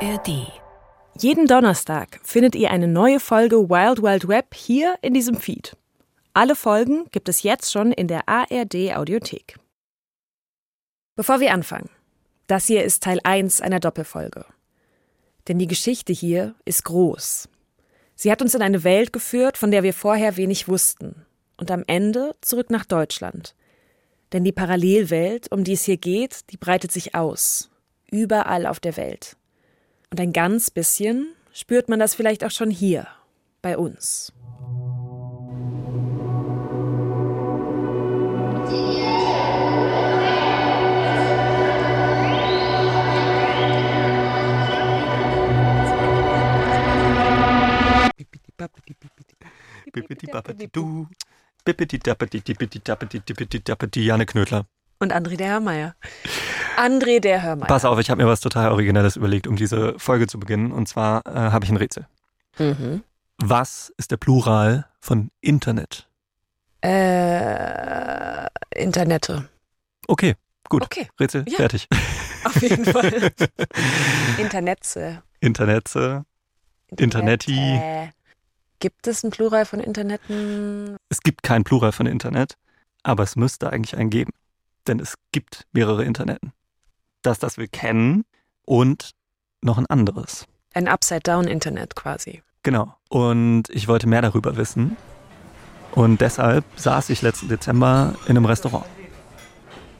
ARD. Jeden Donnerstag findet ihr eine neue Folge Wild Wild Web hier in diesem Feed. Alle Folgen gibt es jetzt schon in der ARD Audiothek. Bevor wir anfangen, das hier ist Teil 1 einer Doppelfolge. Denn die Geschichte hier ist groß. Sie hat uns in eine Welt geführt, von der wir vorher wenig wussten. Und am Ende zurück nach Deutschland. Denn die Parallelwelt, um die es hier geht, die breitet sich aus. Überall auf der Welt. Und ein ganz bisschen spürt man das vielleicht auch schon hier, bei uns. Janne Knödler. Und André der Hörmeier. André der Hörmeier. Pass auf, ich habe mir was total Originelles überlegt, um diese Folge zu beginnen. Und zwar äh, habe ich ein Rätsel. Mhm. Was ist der Plural von Internet? Äh, Internette. Okay, gut. Okay, Rätsel, Ja. fertig. auf jeden Fall. Internetze. Internetze. Internetti. Internet, äh, Gibt es ein Plural von Internetten? Es gibt kein Plural von Internet, aber es müsste eigentlich einen geben. Denn es gibt mehrere Interneten. Das, das wir kennen und noch ein anderes. Ein Upside-Down-Internet quasi. Genau. Und ich wollte mehr darüber wissen. Und deshalb saß ich letzten Dezember in einem Restaurant.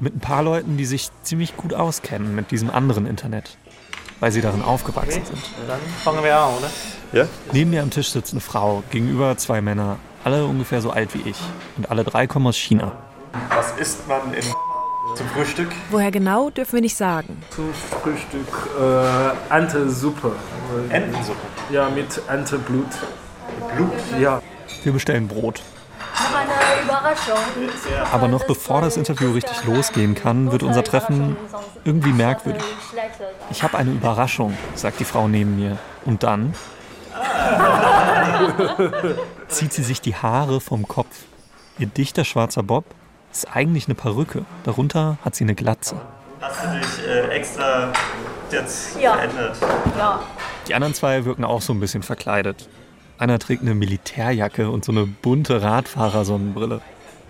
Mit ein paar Leuten, die sich ziemlich gut auskennen mit diesem anderen Internet. Weil sie darin aufgewachsen sind. Dann fangen wir an, oder? Neben mir am Tisch sitzt eine Frau, gegenüber zwei Männer, alle ungefähr so alt wie ich. Und alle drei kommen aus China. Was isst man in zum Frühstück? Woher genau, dürfen wir nicht sagen. Zum Frühstück äh, Entensuppe. Entensuppe. Ja, mit Enteblut. Blut. Ja. Wir bestellen Brot. Noch eine Überraschung. Aber noch bevor das Interview richtig losgehen kann, wird unser Treffen irgendwie merkwürdig. Ich habe eine Überraschung, sagt die Frau neben mir. Und dann zieht sie sich die Haare vom Kopf. Ihr dichter schwarzer Bob ist eigentlich eine Perücke. Darunter hat sie eine Glatze. Hast du dich äh, extra jetzt Ja. verändert? Ja. Die anderen zwei wirken auch so ein bisschen verkleidet. Einer trägt eine Militärjacke und so eine bunte Radfahrersonnenbrille.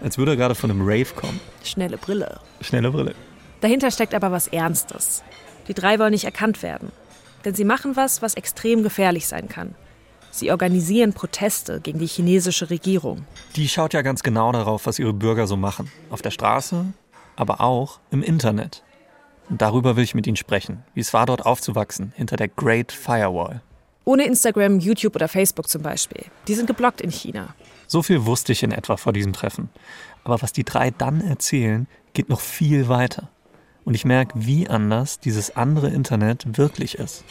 Als würde er gerade von einem Rave kommen. Schnelle Brille. Schnelle Brille. Dahinter steckt aber was Ernstes. Die drei wollen nicht erkannt werden. Denn sie machen was, was extrem gefährlich sein kann. Sie organisieren Proteste gegen die chinesische Regierung. Die schaut ja ganz genau darauf, was ihre Bürger so machen. Auf der Straße, aber auch im Internet. Und darüber will ich mit Ihnen sprechen, wie es war, dort aufzuwachsen, hinter der Great Firewall. Ohne Instagram, YouTube oder Facebook zum Beispiel. Die sind geblockt in China. So viel wusste ich in etwa vor diesem Treffen. Aber was die drei dann erzählen, geht noch viel weiter. Und ich merke, wie anders dieses andere Internet wirklich ist.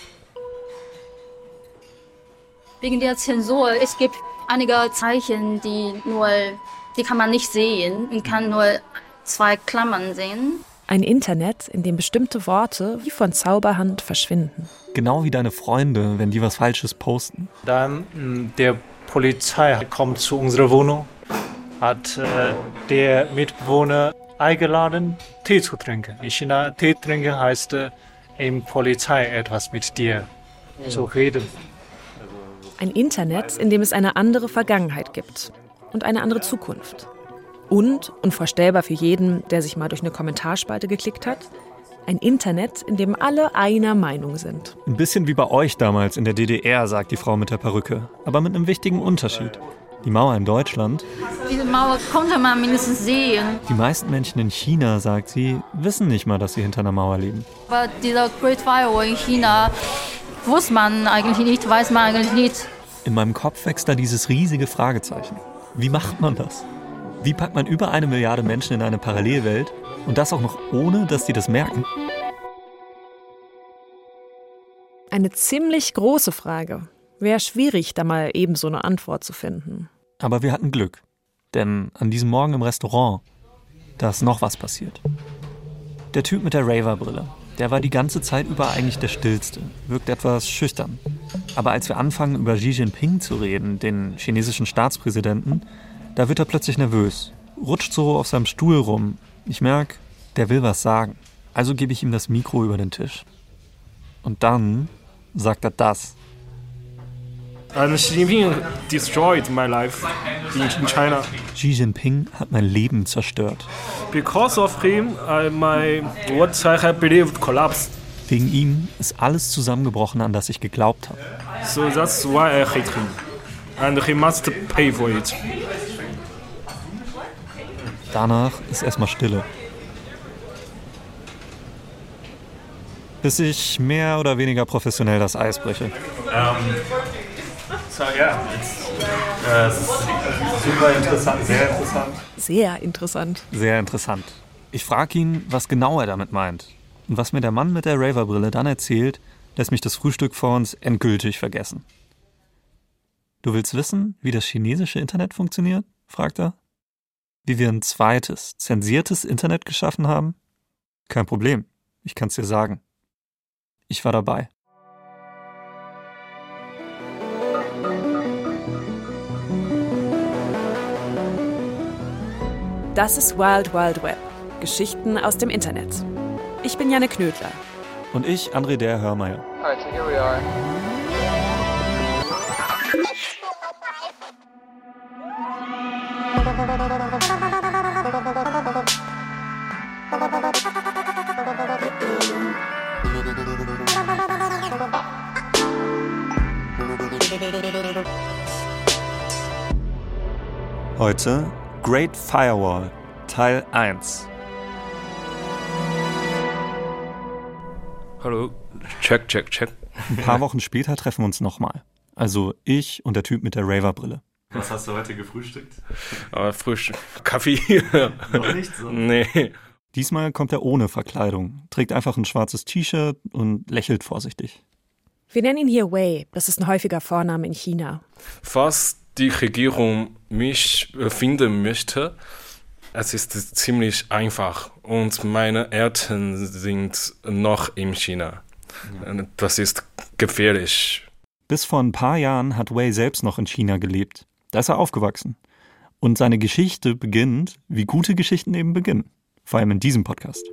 Wegen der Zensur, es gibt einige Zeichen, die nur, die kann man nicht sehen und kann nur zwei Klammern sehen. Ein Internet, in dem bestimmte Worte wie von Zauberhand verschwinden. Genau wie deine Freunde, wenn die was Falsches posten. Dann mh, der Polizei kommt zu unserer Wohnung, hat äh, der Mitbewohner eingeladen, Tee zu trinken. In China, Tee trinken heißt äh, im Polizei etwas mit dir zu reden. Ein Internet, in dem es eine andere Vergangenheit gibt und eine andere Zukunft. Und, unvorstellbar für jeden, der sich mal durch eine Kommentarspalte geklickt hat, ein Internet, in dem alle einer Meinung sind. Ein bisschen wie bei euch damals in der DDR, sagt die Frau mit der Perücke. Aber mit einem wichtigen Unterschied. Die Mauer in Deutschland, Diese Mauer konnte man mindestens sehen, die meisten Menschen in China, sagt sie, wissen nicht mal, dass sie hinter einer Mauer leben. aber dieser Great Firewall in China wusste man eigentlich nicht, weiß man eigentlich nicht. In meinem Kopf wächst da dieses riesige Fragezeichen. Wie macht man das? Wie packt man über eine Milliarde Menschen in eine Parallelwelt und das auch noch ohne, dass die das merken? Eine ziemlich große Frage. Wäre schwierig, da mal eben so eine Antwort zu finden. Aber wir hatten Glück. Denn an diesem Morgen im Restaurant, da ist noch was passiert. Der Typ mit der Raver-Brille, der war die ganze Zeit über eigentlich der Stillste, wirkt etwas schüchtern. Aber als wir anfangen, über Xi Jinping zu reden, den chinesischen Staatspräsidenten, da wird er plötzlich nervös, rutscht so auf seinem Stuhl rum. Ich merke, der will was sagen. Also gebe ich ihm das Mikro über den Tisch. Und dann sagt er das. And Xi Jinping destroyed my life in, in China. Xi Jinping hat mein Leben zerstört. Because of him, I, my what I have believed collapsed. Wegen ihm ist alles zusammengebrochen, an das ich geglaubt habe. So that's why I hate him. And he must pay for it. Danach ist erstmal Stille. Bis ich mehr oder weniger professionell das Eis breche. So, ja, it's, äh, es ist super interessant, sehr interessant. Sehr interessant. Sehr interessant. Ich frage ihn, was genau er damit meint. Und was mir der Mann mit der Raver-Brille dann erzählt, lässt mich das Frühstück vor uns endgültig vergessen. Du willst wissen, wie das chinesische Internet funktioniert? fragt er. Wie wir ein zweites, zensiertes Internet geschaffen haben? Kein Problem, ich kann's dir sagen. Ich war dabei. Das ist Wild Wild Web. Geschichten aus dem Internet. Ich bin Janne Knödler. Und ich, André der Hörmeier. Alright, so here we are. Heute Great Firewall, Teil 1. Hallo. Check, check, check. Ein paar Wochen später treffen wir uns nochmal. Also ich und der Typ mit der Raver-Brille. Was hast du heute gefrühstückt? Aber frisch. Kaffee. Noch nicht so. nee. Diesmal kommt er ohne Verkleidung, trägt einfach ein schwarzes T-Shirt und lächelt vorsichtig. Wir nennen ihn hier Wei. Das ist ein häufiger Vorname in China. Falls die Regierung mich äh, finden möchte, es ist ziemlich einfach. Und meine Eltern sind noch in China. Das ist gefährlich. Bis vor ein paar Jahren hat Wei selbst noch in China gelebt. Da ist er aufgewachsen. Und seine Geschichte beginnt, wie gute Geschichten eben beginnen. Vor allem in diesem Podcast.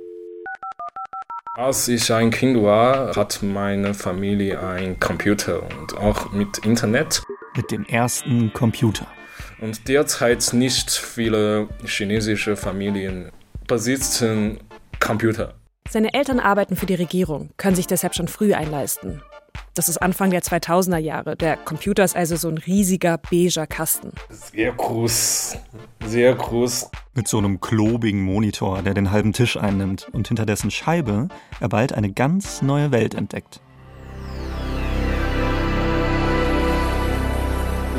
Als ich ein Kind war, hat meine Familie einen Computer und auch mit Internet. Mit dem ersten Computer. Und derzeit nicht viele chinesische Familien besitzen Computer. Seine Eltern arbeiten für die Regierung, können sich deshalb schon früh einleisten. Das ist Anfang der 2000er Jahre. Der Computer ist also so ein riesiger beiger Kasten. Sehr groß, sehr groß. Mit so einem klobigen Monitor, der den halben Tisch einnimmt und hinter dessen Scheibe er bald eine ganz neue Welt entdeckt.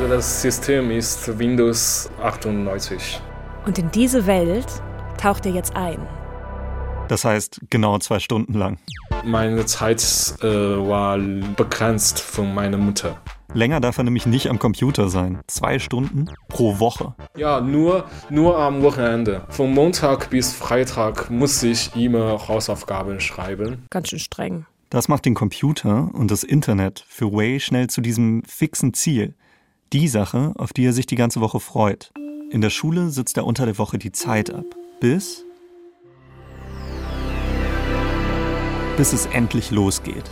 Das System ist Windows 98. Und in diese Welt taucht er jetzt ein. Das heißt, genau zwei Stunden lang. Meine Zeit äh, war begrenzt von meiner Mutter. Länger darf er nämlich nicht am Computer sein. Zwei Stunden pro Woche. Ja, nur, nur am Wochenende. Von Montag bis Freitag muss ich immer Hausaufgaben schreiben. Ganz schön streng. Das macht den Computer und das Internet für Wei schnell zu diesem fixen Ziel. Die Sache, auf die er sich die ganze Woche freut. In der Schule sitzt er unter der Woche die Zeit ab. Bis. Bis es endlich losgeht.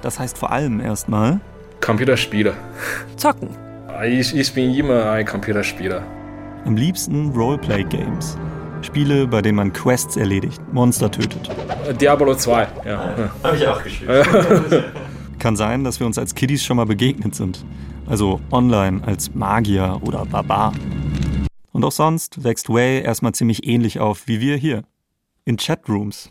Das heißt vor allem erstmal Computerspiele. Zocken. Ich, ich bin immer ein Computerspieler. am liebsten Roleplay-Games. Spiele, bei denen man Quests erledigt, Monster tötet. Diablo 2, ja. Habe ich auch gespielt. Kann sein, dass wir uns als Kiddies schon mal begegnet sind. Also online als Magier oder Barbar. Und auch sonst wächst Way erstmal ziemlich ähnlich auf wie wir hier. In Chatrooms.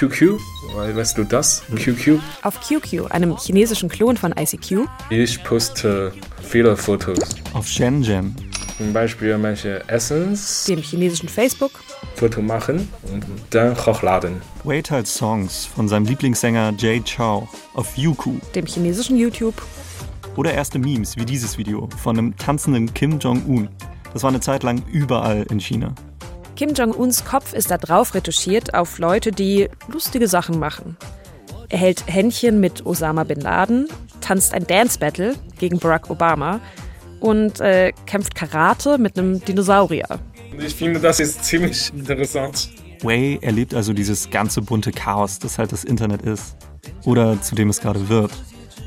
QQ, weißt du das? QQ. Auf QQ, einem chinesischen Klon von ICQ. Ich poste viele Fotos. Auf Shenzhen. Zum Beispiel manche Essens, dem chinesischen Facebook. Foto machen und dann hochladen. Way teilt Songs von seinem Lieblingssänger Jay Chou auf Youku. dem chinesischen YouTube. Oder erste Memes wie dieses Video von einem tanzenden Kim Jong-un. Das war eine Zeit lang überall in China. Kim Jong-uns Kopf ist da drauf retuschiert auf Leute, die lustige Sachen machen. Er hält Händchen mit Osama Bin Laden, tanzt ein Dance-Battle gegen Barack Obama und äh, kämpft Karate mit einem Dinosaurier. Ich finde, das ist ziemlich interessant. Way erlebt also dieses ganze bunte Chaos, das halt das Internet ist. Oder zu dem es gerade wird.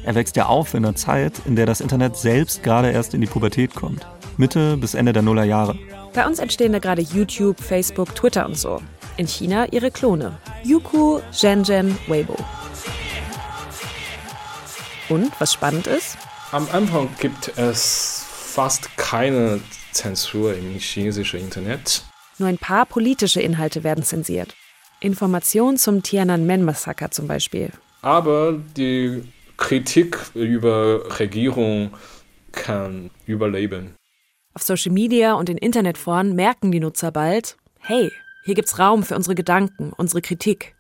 Er wächst ja auf in einer Zeit, in der das Internet selbst gerade erst in die Pubertät kommt. Mitte bis Ende der Nullerjahre. Bei uns entstehen da gerade YouTube, Facebook, Twitter und so. In China ihre Klone. Youku, Zhenzhen, Weibo. Und was spannend ist? Am Anfang gibt es fast keine Zensur im chinesischen Internet. Nur ein paar politische Inhalte werden zensiert. Informationen zum Tiananmen-Massaker zum Beispiel. Aber die Kritik über Regierung kann überleben. Auf Social Media und in Internetforen merken die Nutzer bald, hey, hier gibt's Raum für unsere Gedanken, unsere Kritik.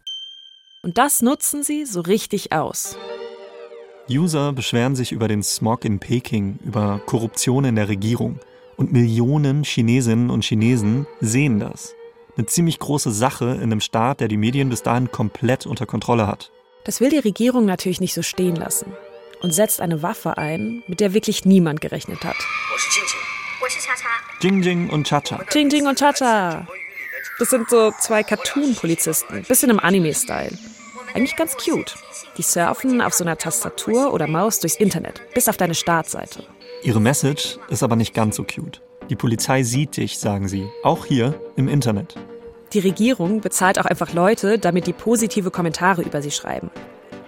Und das nutzen sie so richtig aus. User beschweren sich über den Smog in Peking, über Korruption in der Regierung. Und Millionen Chinesinnen und Chinesen sehen das. Eine ziemlich große Sache in einem Staat, der die Medien bis dahin komplett unter Kontrolle hat. Das will die Regierung natürlich nicht so stehen lassen und setzt eine Waffe ein, mit der wirklich niemand gerechnet hat. Jing Jing und Cha-Cha. Jing Jing und Cha-Cha. Das sind so zwei Cartoon-Polizisten, bisschen im Anime-Style. Eigentlich ganz cute. Die surfen auf so einer Tastatur oder Maus durchs Internet, bis auf deine Startseite. Ihre Message ist aber nicht ganz so cute. Die Polizei sieht dich, sagen sie, auch hier im Internet. Die Regierung bezahlt auch einfach Leute, damit die positive Kommentare über sie schreiben.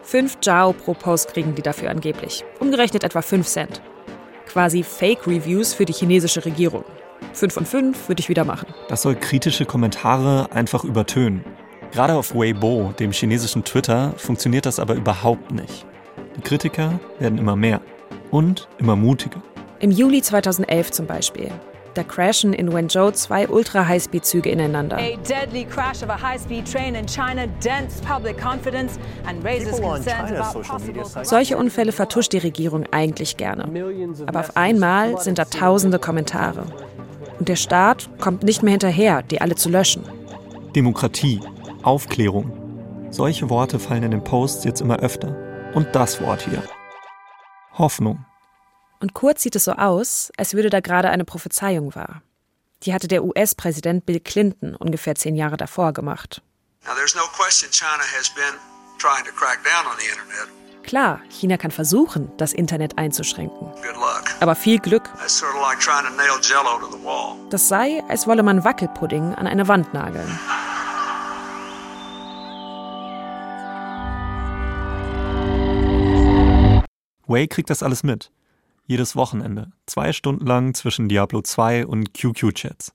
Fünf Jiao pro Post kriegen die dafür angeblich. Umgerechnet etwa 5 Cent. Quasi Fake-Reviews für die chinesische Regierung. 5 von 5 würde ich wieder machen. Das soll kritische Kommentare einfach übertönen. Gerade auf Weibo, dem chinesischen Twitter, funktioniert das aber überhaupt nicht. Die Kritiker werden immer mehr und immer mutiger. Im Juli 2011 zum Beispiel. Da crashen in Wenzhou zwei Ultra-Highspeed-Züge ineinander. A deadly crash of a high-speed train in China dents public confidence and raises concerns about possible. Solche Unfälle vertuscht die Regierung eigentlich gerne. Aber auf einmal sind da tausende Kommentare. Und der Staat kommt nicht mehr hinterher, die alle zu löschen. Demokratie, Aufklärung. Solche Worte fallen in den Posts jetzt immer öfter. Und das Wort hier. Hoffnung. Und kurz sieht es so aus, als würde da gerade eine Prophezeiung wahr. Die hatte der US-Präsident Bill Clinton ungefähr zehn Jahre davor gemacht. Now, there's no question China has been trying to crack down on the internet. Klar, China kann versuchen, das Internet einzuschränken. Aber viel Glück. That's sort of like trying to nail jello to the wall. Das sei, als wolle man Wackelpudding an eine Wand nageln. Wei kriegt das alles mit. Jedes Wochenende, zwei Stunden lang zwischen Diablo 2 und QQ-Chats.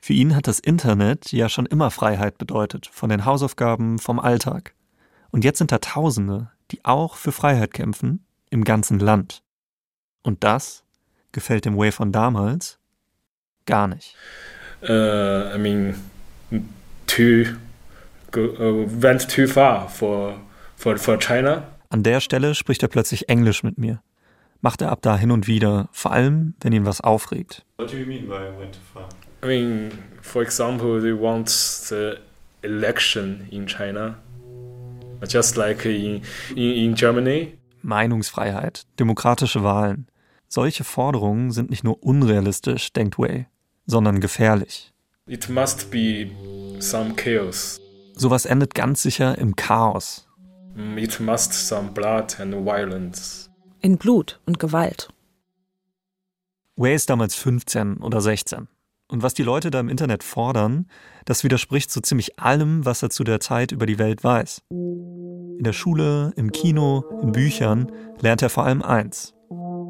Für ihn hat das Internet ja schon immer Freiheit bedeutet, von den Hausaufgaben, vom Alltag. Und jetzt sind da Tausende, die auch für Freiheit kämpfen, im ganzen Land. Und das gefällt dem Wei von damals gar nicht. Uh, I mean, too go, uh, went too far for for for China. An der Stelle spricht er plötzlich Englisch mit mir. Macht er ab da hin und wieder, vor allem, wenn ihn was aufregt. What do you mean by went too far? I mean, for example, they want the election in China, just like in in, in Germany. Meinungsfreiheit, demokratische Wahlen. Solche Forderungen sind nicht nur unrealistisch, denkt Wei, sondern gefährlich. It must be some chaos. Sowas endet ganz sicher im Chaos. Mm, It must some blood and violence. In Blut und Gewalt. Wei ist damals 15 oder 16. Und was die Leute da im Internet fordern, das widerspricht so ziemlich allem, was er zu der Zeit über die Welt weiß. In der Schule, im Kino, in Büchern lernt er vor allem eins.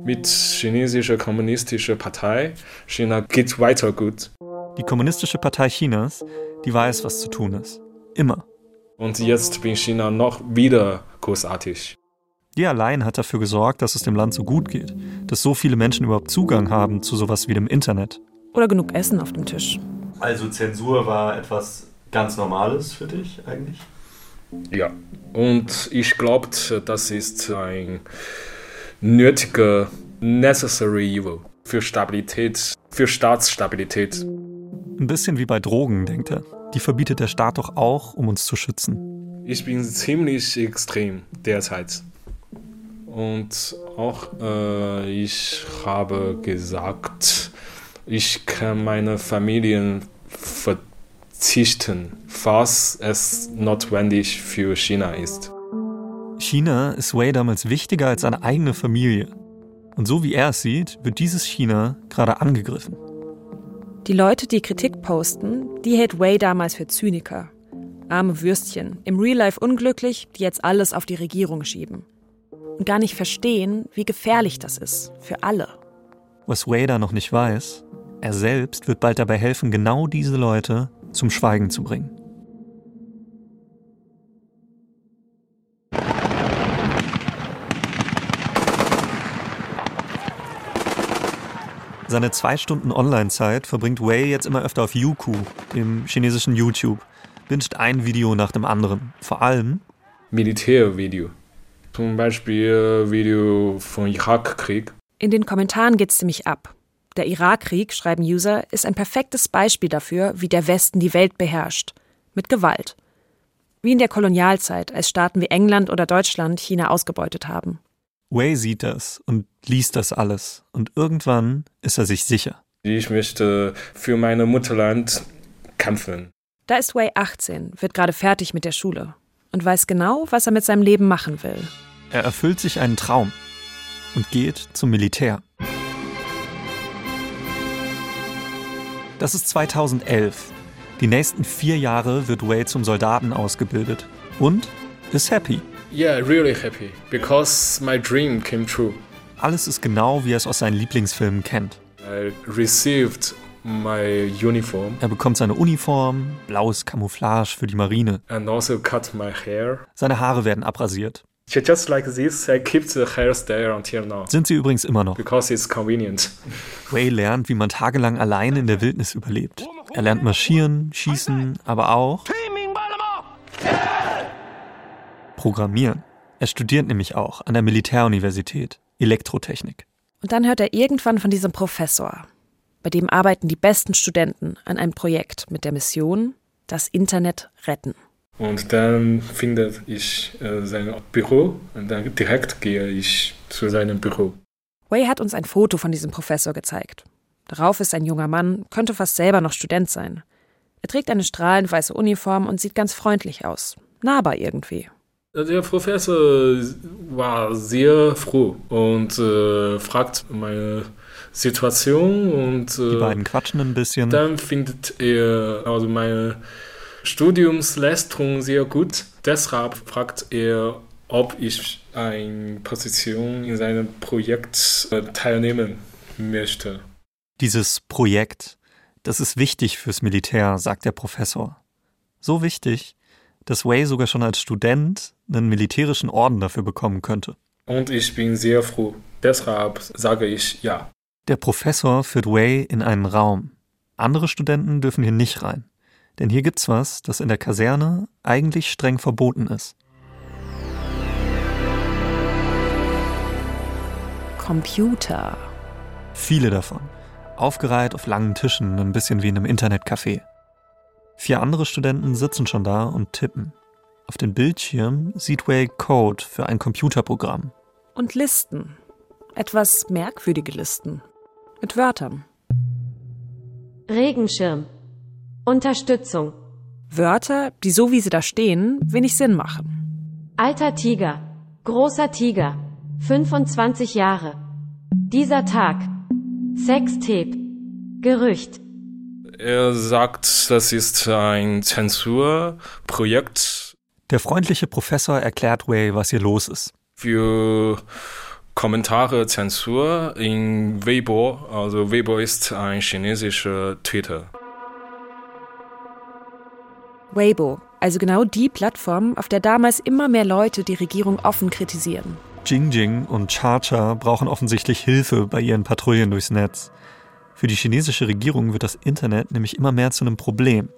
Mit chinesischer kommunistischer Partei, China geht weiter gut. Die Kommunistische Partei Chinas, die weiß, was zu tun ist. Immer. Und jetzt bin China noch wieder großartig. Die allein hat dafür gesorgt, dass es dem Land so gut geht, dass so viele Menschen überhaupt Zugang haben zu sowas wie dem Internet. Oder genug Essen auf dem Tisch. Also Zensur war etwas ganz Normales für dich eigentlich? Ja. Und ich glaube, das ist ein nötiger, necessary evil für Stabilität, für Staatsstabilität. Ein bisschen wie bei Drogen, denkt er. Die verbietet der Staat doch auch, um uns zu schützen. Ich bin ziemlich extrem derzeit. Und auch äh, ich habe gesagt, ich kann meine Familien verzichten, falls es notwendig für China ist. China ist Wei damals wichtiger als seine eigene Familie. Und so wie er es sieht, wird dieses China gerade angegriffen. Die Leute, die Kritik posten, die hält Wei damals für Zyniker. Arme Würstchen, im Real Life unglücklich, die jetzt alles auf die Regierung schieben. Und gar nicht verstehen, wie gefährlich das ist. Für alle. Was Wei da noch nicht weiß, er selbst wird bald dabei helfen, genau diese Leute zum Schweigen zu bringen. Seine zwei Stunden Online-Zeit verbringt Wei jetzt immer öfter auf Youku, dem chinesischen YouTube, wünscht ein Video nach dem anderen. Vor allem Militärvideo. Zum Beispiel Video vom Irakkrieg. In den Kommentaren geht's ziemlich ab. Der Irakkrieg, schreiben User, ist ein perfektes Beispiel dafür, wie der Westen die Welt beherrscht. Mit Gewalt. Wie in der Kolonialzeit, als Staaten wie England oder Deutschland China ausgebeutet haben. Wei sieht das und liest das alles. Und irgendwann ist er sich sicher. Ich möchte für mein Mutterland kämpfen. Da ist Wei 18, wird gerade fertig mit der Schule und weiß genau, was er mit seinem Leben machen will. Er erfüllt sich einen Traum und geht zum Militär. Das ist 2011. Die nächsten vier Jahre wird Wei zum Soldaten ausgebildet und ist happy. Yeah, really happy because my dream came true. Alles ist genau, wie er es aus seinen Lieblingsfilmen kennt. I received my uniform. Er bekommt seine Uniform, blaues Camouflage für die Marine. And also cut my hair. Seine Haare werden abrasiert. Just like this, I keep the hairstyle until now. Sind sie übrigens immer noch. Because it's convenient. Wei lernt, wie man tagelang allein in der Wildnis überlebt. Er lernt marschieren, schießen, aber auch Programmieren. Er studiert nämlich auch an der Militäruniversität Elektrotechnik. Und dann hört er irgendwann von diesem Professor. Bei dem arbeiten die besten Studenten an einem Projekt mit der Mission, das Internet retten. Und dann finde ich äh, sein Büro und dann direkt gehe ich zu seinem Büro. Wei hat uns ein Foto von diesem Professor gezeigt. Darauf ist ein junger Mann, könnte fast selber noch Student sein. Er trägt eine strahlend weiße Uniform und sieht ganz freundlich aus. Nahbar irgendwie. Der Professor war sehr froh und äh, fragt meine Situation und äh, die beiden quatschen ein bisschen. Dann findet er also meine Studiumsleistung sehr gut. Deshalb fragt er, ob ich eine Position in seinem Projekt äh, teilnehmen möchte. Dieses Projekt, das ist wichtig fürs Militär, sagt der Professor. So wichtig, dass Wei sogar schon als Student einen militärischen Orden dafür bekommen könnte. Und ich bin sehr froh. Deshalb sage ich ja. Der Professor führt Wei in einen Raum. Andere Studenten dürfen hier nicht rein. Denn hier gibt's was, das in der Kaserne eigentlich streng verboten ist. Computer. Viele davon. Aufgereiht auf langen Tischen, ein bisschen wie in einem Internetcafé. Vier andere Studenten sitzen schon da und tippen. Auf den Bildschirm sieht Way Code für ein Computerprogramm. Und Listen. Etwas merkwürdige Listen. Mit Wörtern. Regenschirm. Unterstützung. Wörter, die so wie sie da stehen, wenig Sinn machen. Alter Tiger. Großer Tiger. 25 Jahre. Dieser Tag. Sextape. Gerücht. Er sagt, das ist ein Zensurprojekt. Der freundliche Professor erklärt Wei, was hier los ist. Für Kommentare Zensur in Weibo, also Weibo ist ein chinesischer Twitter. Weibo, also genau die Plattform, auf der damals immer mehr Leute die Regierung offen kritisieren. Jingjing und Cha-Cha brauchen offensichtlich Hilfe bei ihren Patrouillen durchs Netz. Für die chinesische Regierung wird das Internet nämlich immer mehr zu einem Problem,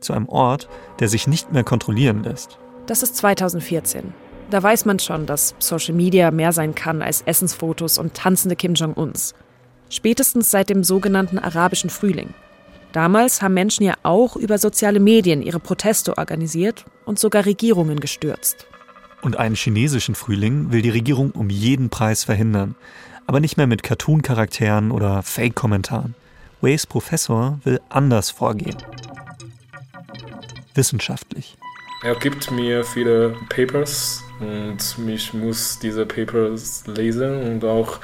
zu einem Ort, der sich nicht mehr kontrollieren lässt. Das ist 2014. Da weiß man schon, dass Social Media mehr sein kann als Essensfotos und tanzende Kim Jong-uns. Spätestens seit dem sogenannten arabischen Frühling. Damals haben Menschen ja auch über soziale Medien ihre Proteste organisiert und sogar Regierungen gestürzt. Und einen chinesischen Frühling will die Regierung um jeden Preis verhindern aber nicht mehr mit Cartoon-Charakteren oder Fake-Kommentaren. Ways Professor will anders vorgehen. Wissenschaftlich. Er gibt mir viele Papers und ich muss diese Papers lesen und auch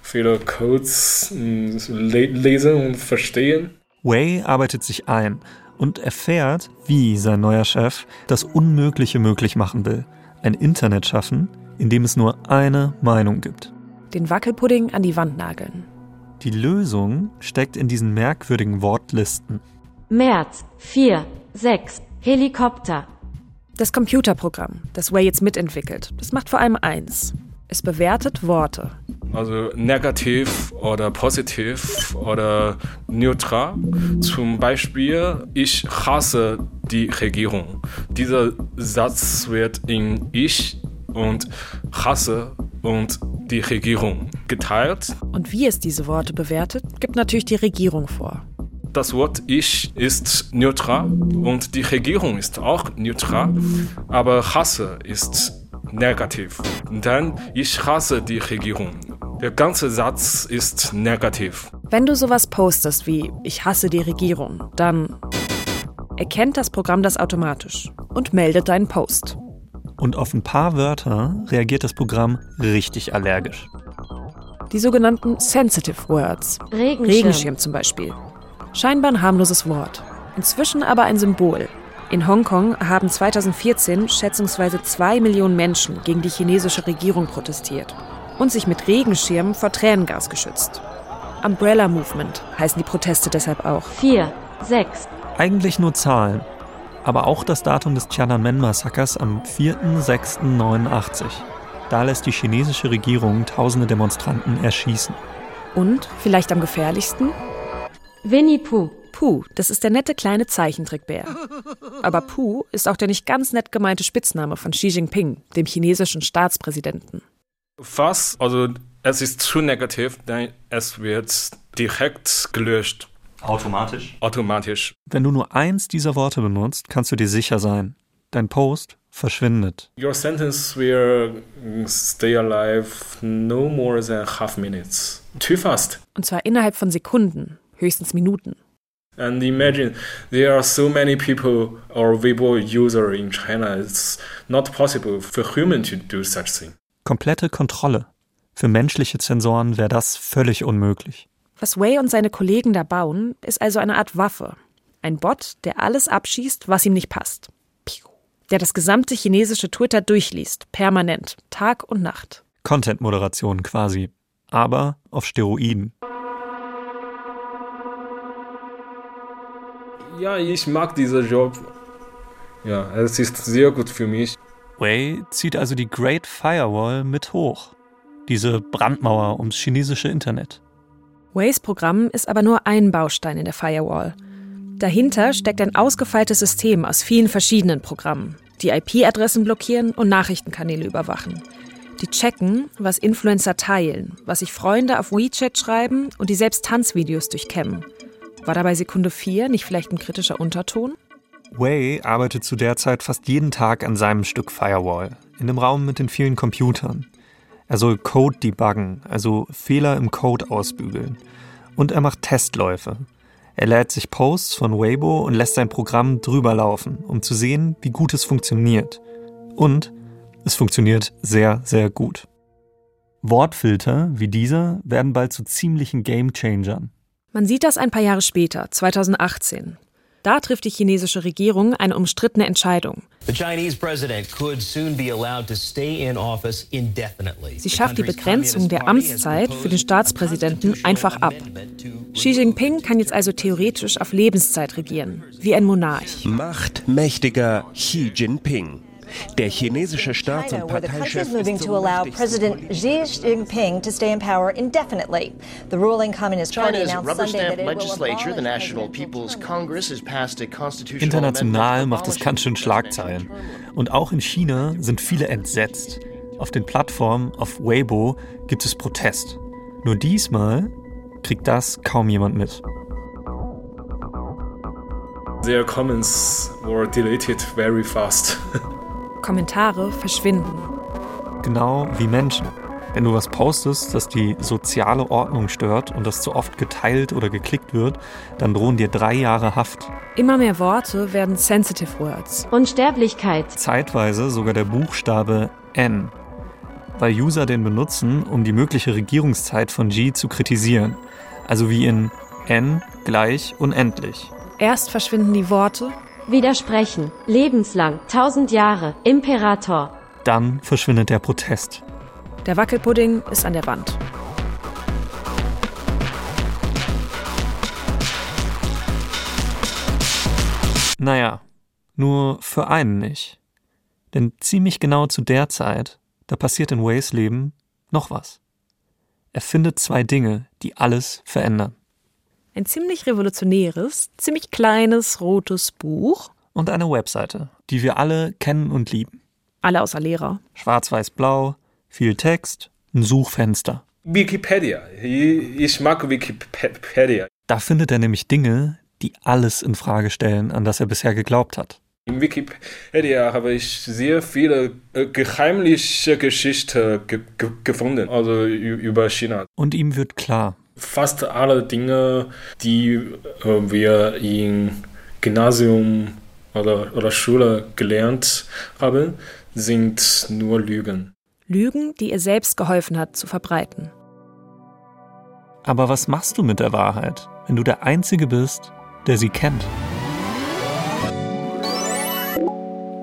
viele Codes hm, lesen und verstehen. Wei arbeitet sich ein und erfährt, wie sein neuer Chef das Unmögliche möglich machen will. Ein Internet schaffen, in dem es nur eine Meinung gibt. Den Wackelpudding an die Wand nageln. Die Lösung steckt in diesen merkwürdigen Wortlisten. März, 4, 6, Helikopter. Das Computerprogramm, das Way jetzt mitentwickelt, das macht vor allem eins. Es bewertet Worte. Also negativ oder positiv oder neutral. Zum Beispiel, ich hasse die Regierung. Dieser Satz wird in ich und hasse und die Regierung geteilt. Und wie es diese Worte bewertet, gibt natürlich die Regierung vor. Das Wort Ich ist neutral und die Regierung ist auch neutral, aber Hasse ist negativ. Denn ich hasse die Regierung. Der ganze Satz ist negativ. Wenn du sowas postest wie Ich hasse die Regierung, dann erkennt das Programm das automatisch und meldet deinen Post. Und auf ein paar Wörter reagiert das Programm richtig allergisch. Die sogenannten Sensitive Words. Regenschirm. Regenschirm zum Beispiel. Scheinbar ein harmloses Wort. Inzwischen aber ein Symbol. In Hongkong haben 2014 schätzungsweise zwei Millionen Menschen gegen die chinesische Regierung protestiert und sich mit Regenschirmen vor Tränengas geschützt. Umbrella Movement heißen die Proteste deshalb auch. 4, 6. Eigentlich nur Zahlen, aber auch das Datum des Tiananmen-Massakers am 4.6.89. Da lässt die chinesische Regierung tausende Demonstranten erschießen. Und, vielleicht am gefährlichsten, Winnie Pooh. Pooh, das ist der nette kleine Zeichentrickbär. Aber Pooh ist auch der nicht ganz nett gemeinte Spitzname von Xi Jinping, dem chinesischen Staatspräsidenten. Fast, also es ist zu negativ, denn es wird direkt gelöscht. Automatisch? Automatisch. Wenn du nur eins dieser Worte benutzt, kannst du dir sicher sein. Dein Post verschwindet. Your sentence will stay alive no more than half minutes. Too fast. Und zwar innerhalb von Sekunden, höchstens Minuten. And imagine there are so many people or Weibo user in China. It's not possible for human to do such thing. Komplette Kontrolle. Für menschliche Zensoren wäre das völlig unmöglich. Was Wei und seine Kollegen da bauen, ist also eine Art Waffe. Ein Bot, der alles abschießt, was ihm nicht passt. Der das gesamte chinesische Twitter durchliest, permanent, Tag und Nacht. Content-Moderation quasi. Aber auf Steroiden. Ja, ich mag diesen Job. Ja, es ist sehr gut für mich. Wei zieht also die Great Firewall mit hoch. Diese Brandmauer ums chinesische Internet. Ways Programm ist aber nur ein Baustein in der Firewall. Dahinter steckt ein ausgefeiltes System aus vielen verschiedenen Programmen, die IP-Adressen blockieren und Nachrichtenkanäle überwachen. Die checken, was Influencer teilen, was sich Freunde auf WeChat schreiben und die selbst Tanzvideos durchkämmen. War dabei Sekunde 4 nicht vielleicht ein kritischer Unterton? Wei arbeitet zu der Zeit fast jeden Tag an seinem Stück Firewall, in dem Raum mit den vielen Computern. Er soll Code debuggen, also Fehler im Code ausbügeln. Und er macht Testläufe. Er lädt sich Posts von Weibo und lässt sein Programm drüber laufen, um zu sehen, wie gut es funktioniert. Und es funktioniert sehr, sehr gut. Wortfilter wie dieser werden bald zu ziemlichen Gamechangern. Man sieht das ein paar Jahre später, 2018. Da trifft die chinesische Regierung eine umstrittene Entscheidung. Sie schafft die Begrenzung der Amtszeit für den Staatspräsidenten einfach ab. Xi Jinping kann jetzt also theoretisch auf Lebenszeit regieren, wie ein Monarch. Machtmächtiger Xi Jinping. Der chinesische Staats- und Parteichef moving to allow President Xi Jinping to stay in power indefinitely. The ruling Communist Party announced rubber Sunday that stamp it legislature, the abolish National President People's Congress, has passed a constitutional International macht es ganz schön Schlagzeilen. Und auch in China sind viele entsetzt. Auf den Plattformen auf Weibo gibt es Protest. Nur diesmal kriegt das kaum jemand mit. Their comments were deleted very fast. Kommentare verschwinden. Genau wie Menschen. Wenn du was postest, das die soziale Ordnung stört und das zu oft geteilt oder geklickt wird, dann drohen dir drei Jahre Haft. Immer mehr Worte werden Sensitive Words. Unsterblichkeit. Zeitweise sogar der Buchstabe N, weil User den benutzen, um die mögliche Regierungszeit von Xi zu kritisieren. Also wie in N gleich unendlich. Erst verschwinden die Worte. Widersprechen. Lebenslang. Tausend Jahre. Imperator. Dann verschwindet der Protest. Der Wackelpudding ist an der Wand. Naja, nur für einen nicht. Denn ziemlich genau zu der Zeit, da passiert in Ways Leben noch was. Er findet zwei Dinge, die alles verändern. Ein ziemlich revolutionäres, ziemlich kleines rotes Buch. Und eine Webseite, die wir alle kennen und lieben. Alle außer Lehrer. Schwarz-Weiß-Blau, viel Text, ein Suchfenster. Wikipedia. Ich mag Wikipedia. Da findet er nämlich Dinge, die alles in Frage stellen, an das er bisher geglaubt hat. In Wikipedia habe ich sehr viele äh, geheimliche Geschichten ge ge gefunden, also über China. Und ihm wird klar. Fast alle Dinge, die äh, wir im Gymnasium oder, oder Schule gelernt haben, sind nur Lügen. Lügen, die ihr selbst geholfen hat zu verbreiten. Aber was machst du mit der Wahrheit, wenn du der Einzige bist, der sie kennt?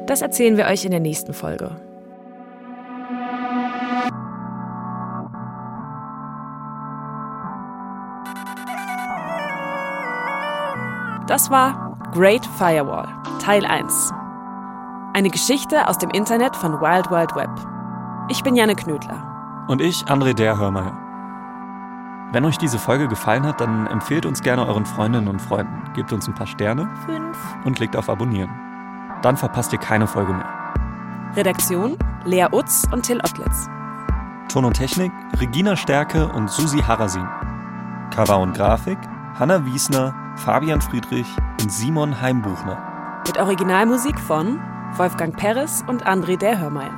Das erzählen wir euch in der nächsten Folge. Das war Great Firewall, Teil 1. Eine Geschichte aus dem Internet von Wild Wild Web. Ich bin Janne Knödler. Und ich, André Derhörmeier. Wenn euch diese Folge gefallen hat, dann empfehlt uns gerne euren Freundinnen und Freunden, gebt uns ein paar Sterne Fünf. und klickt auf Abonnieren. Dann verpasst ihr keine Folge mehr. Redaktion Lea Utz und Till Ottlitz. Ton und Technik Regina Stärke und Susi Harasin. Cover und Grafik Hanna Wiesner, Fabian Friedrich und Simon Heimbuchner. Mit Originalmusik von Wolfgang Peres und André Derhörmeier.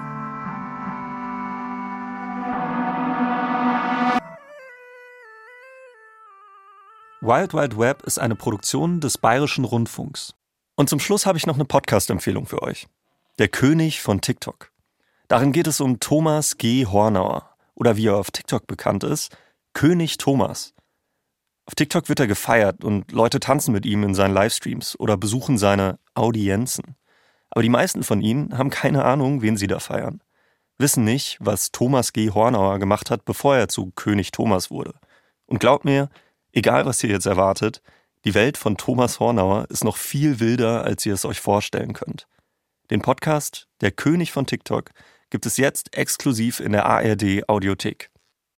Wild Wild Web ist eine Produktion des Bayerischen Rundfunks. Und zum Schluss habe ich noch eine Podcast-Empfehlung für euch. Der König von TikTok. Darin geht es um Thomas G. Hornauer oder wie er auf TikTok bekannt ist, König Thomas. Auf TikTok wird er gefeiert und Leute tanzen mit ihm in seinen Livestreams oder besuchen seine Audienzen. Aber die meisten von ihnen haben keine Ahnung, wen sie da feiern. Wissen nicht, was Thomas G. Hornauer gemacht hat, bevor er zu König Thomas wurde. Und glaubt mir, egal was ihr jetzt erwartet, die Welt von Thomas Hornauer ist noch viel wilder, als ihr es euch vorstellen könnt. Den Podcast Der König von TikTok gibt es jetzt exklusiv in der ARD Audiothek.